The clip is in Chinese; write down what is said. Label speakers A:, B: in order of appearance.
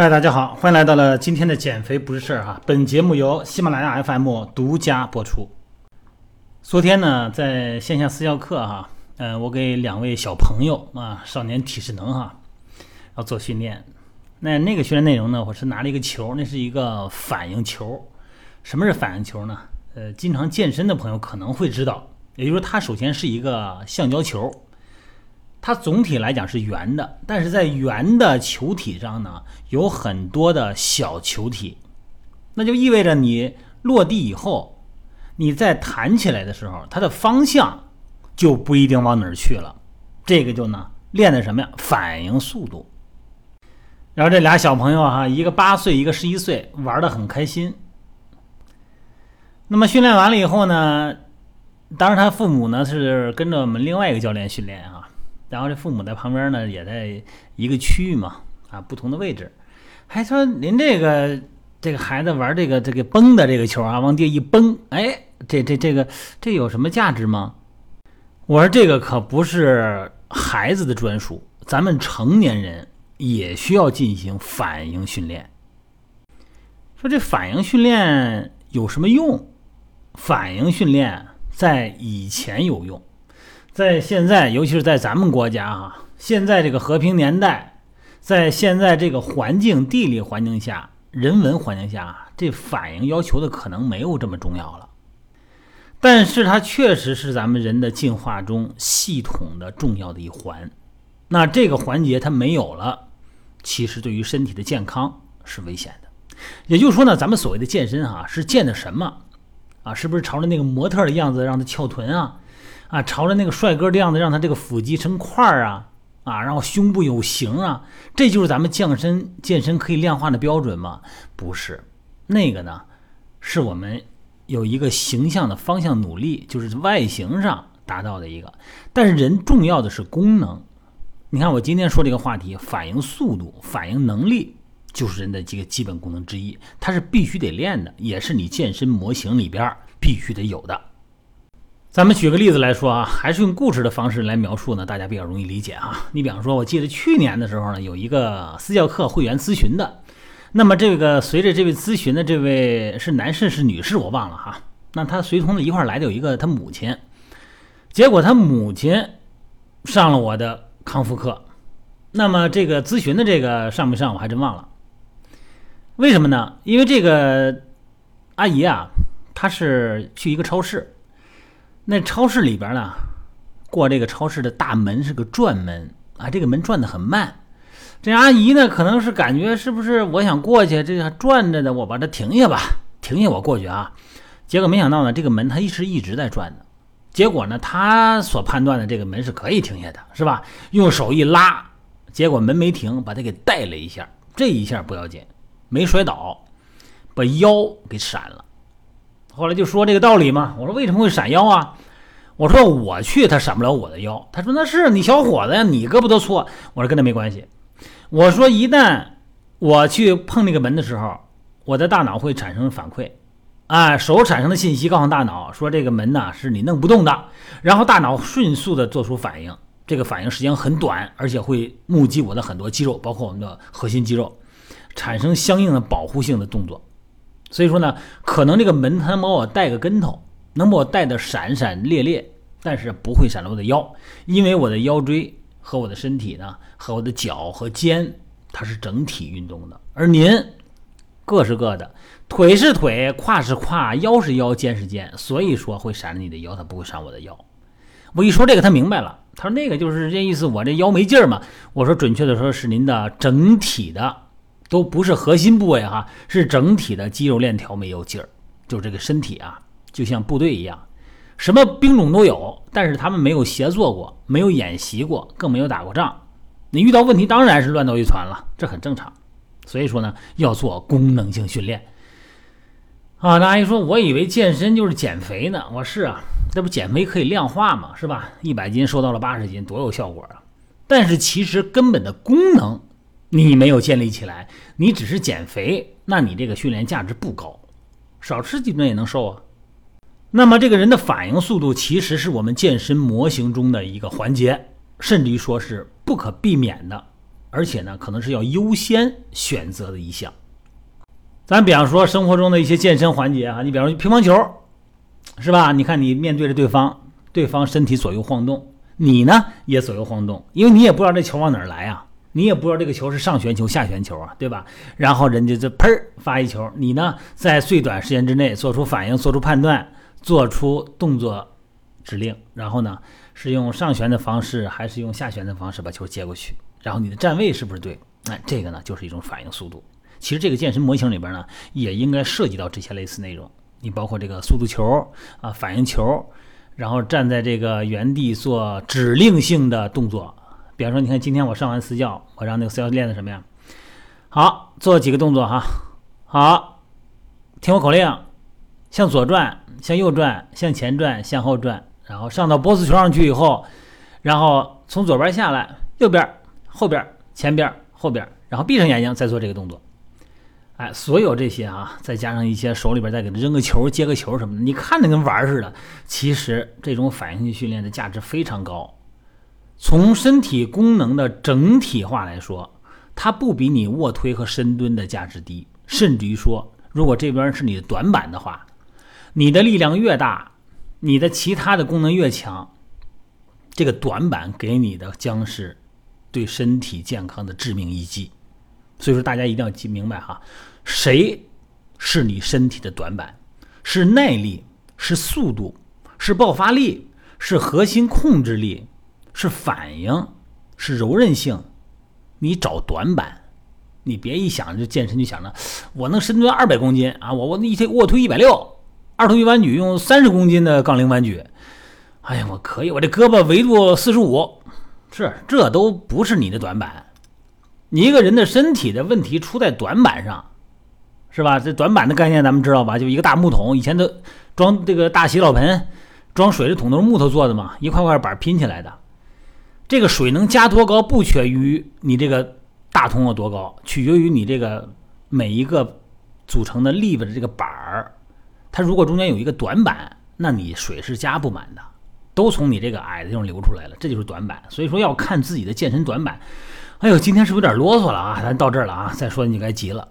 A: 嗨，大家好，欢迎来到了今天的减肥不是事儿哈。本节目由喜马拉雅 FM 独家播出。昨天呢，在线下私教课哈，呃，我给两位小朋友啊，少年体适能哈，要做训练。那那个训练内容呢，我是拿了一个球，那是一个反应球。什么是反应球呢？呃，经常健身的朋友可能会知道，也就是说，它首先是一个橡胶球。它总体来讲是圆的，但是在圆的球体上呢，有很多的小球体，那就意味着你落地以后，你在弹起来的时候，它的方向就不一定往哪儿去了。这个就呢练的什么呀？反应速度。然后这俩小朋友哈，一个八岁，一个十一岁，玩的很开心。那么训练完了以后呢，当然他父母呢是跟着我们另外一个教练训练啊。然后这父母在旁边呢，也在一个区域嘛，啊，不同的位置，还说您这个这个孩子玩这个这个崩的这个球啊，往地一崩，哎，这这这个这有什么价值吗？我说这个可不是孩子的专属，咱们成年人也需要进行反应训练。说这反应训练有什么用？反应训练在以前有用。在现在，尤其是在咱们国家啊，现在这个和平年代，在现在这个环境、地理环境下、人文环境下，这反应要求的可能没有这么重要了。但是它确实是咱们人的进化中系统的重要的一环。那这个环节它没有了，其实对于身体的健康是危险的。也就是说呢，咱们所谓的健身啊，是健的什么啊？是不是朝着那个模特的样子让他翘臀啊？啊，朝着那个帅哥的样子，让他这个腹肌成块儿啊，啊，然后胸部有型啊，这就是咱们健身健身可以量化的标准吗？不是，那个呢，是我们有一个形象的方向努力，就是外形上达到的一个。但是人重要的是功能。你看我今天说这个话题，反应速度、反应能力，就是人的这个基本功能之一，它是必须得练的，也是你健身模型里边必须得有的。咱们举个例子来说啊，还是用故事的方式来描述呢，大家比较容易理解啊。你比方说，我记得去年的时候呢，有一个私教课会员咨询的，那么这个随着这位咨询的这位是男士是女士我忘了哈，那他随同的一块来的有一个他母亲，结果他母亲上了我的康复课，那么这个咨询的这个上没上我还真忘了，为什么呢？因为这个阿姨啊，她是去一个超市。那超市里边呢，过这个超市的大门是个转门啊，这个门转的很慢。这阿姨呢，可能是感觉是不是我想过去，这个转着的，我把它停下吧，停下我过去啊。结果没想到呢，这个门它一直一直在转的。结果呢，他所判断的这个门是可以停下的，是吧？用手一拉，结果门没停，把它给带了一下。这一下不要紧，没摔倒，把腰给闪了。后来就说这个道理嘛，我说为什么会闪腰啊？我说我去，他闪不了我的腰。他说那是你小伙子呀，你胳膊都粗。我说跟他没关系。我说一旦我去碰那个门的时候，我的大脑会产生反馈，啊，手产生的信息告诉大脑说这个门呢是你弄不动的，然后大脑迅速的做出反应，这个反应时间很短，而且会目击我的很多肌肉，包括我们的核心肌肉，产生相应的保护性的动作。所以说呢，可能这个门它能把我带个跟头，能把我带的闪闪烈烈，但是不会闪到我的腰，因为我的腰椎和我的身体呢，和我的脚和肩，它是整体运动的。而您各是各的，腿是腿，胯是胯，腰是腰，肩是肩，所以说会闪着你的腰，它不会闪我的腰。我一说这个，他明白了，他说那个就是这意思，我这腰没劲儿嘛。我说准确的说，是您的整体的。都不是核心部位哈，是整体的肌肉链条没有劲儿，就这个身体啊，就像部队一样，什么兵种都有，但是他们没有协作过，没有演习过，更没有打过仗，你遇到问题当然是乱作一团了，这很正常。所以说呢，要做功能性训练。啊，那阿姨说，我以为健身就是减肥呢，我是啊，这不减肥可以量化嘛，是吧？一百斤瘦到了八十斤，多有效果啊！但是其实根本的功能。你没有建立起来，你只是减肥，那你这个训练价值不高，少吃几顿也能瘦啊。那么这个人的反应速度其实是我们健身模型中的一个环节，甚至于说是不可避免的。而且呢，可能是要优先选择的一项。咱比方说生活中的一些健身环节啊，你比方说乒乓球，是吧？你看你面对着对方，对方身体左右晃动，你呢也左右晃动，因为你也不知道这球往哪儿来啊，你也不知道这个球是上旋球下旋球啊，对吧？然后人家就砰发一球，你呢在最短时间之内做出反应、做出判断、做出动作指令，然后呢是用上旋的方式还是用下旋的方式把球接过去？然后你的站位是不是对？哎，这个呢就是一种反应速度。其实这个健身模型里边呢，也应该涉及到这些类似内容。你包括这个速度球啊、反应球，然后站在这个原地做指令性的动作。比方说，你看今天我上完私教，我让那个私教练的什么呀？好，做几个动作哈。好，听我口令，向左转，向右转，向前转，向后转。然后上到波斯球上去以后，然后从左边下来，右边、后边、前边、后边，然后闭上眼睛再做这个动作。哎，所有这些啊，再加上一些手里边再给他扔个球、接个球什么的，你看着跟玩似的。其实这种反应性训练的价值非常高。从身体功能的整体化来说，它不比你卧推和深蹲的价值低。甚至于说，如果这边是你的短板的话，你的力量越大，你的其他的功能越强，这个短板给你的将是对身体健康的致命一击。所以说，大家一定要记明白哈。谁是你身体的短板？是耐力，是速度，是爆发力，是核心控制力，是反应，是柔韧性。你找短板，你别一想就健身就想着我能深蹲二百公斤啊，我我一天卧推一百六，二头一弯举用三十公斤的杠铃弯举，哎呀，我可以，我这胳膊维度四十五，是这都不是你的短板。你一个人的身体的问题出在短板上。是吧？这短板的概念咱们知道吧？就一个大木桶，以前的装这个大洗澡盆装水的桶都是木头做的嘛，一块块板拼起来的。这个水能加多高，不取决于你这个大桶有多高，取决于你这个每一个组成的立的这个板儿。它如果中间有一个短板，那你水是加不满的，都从你这个矮的地方流出来了，这就是短板。所以说要看自己的健身短板。哎呦，今天是不是有点啰嗦了啊？咱到这儿了啊，再说你该急了。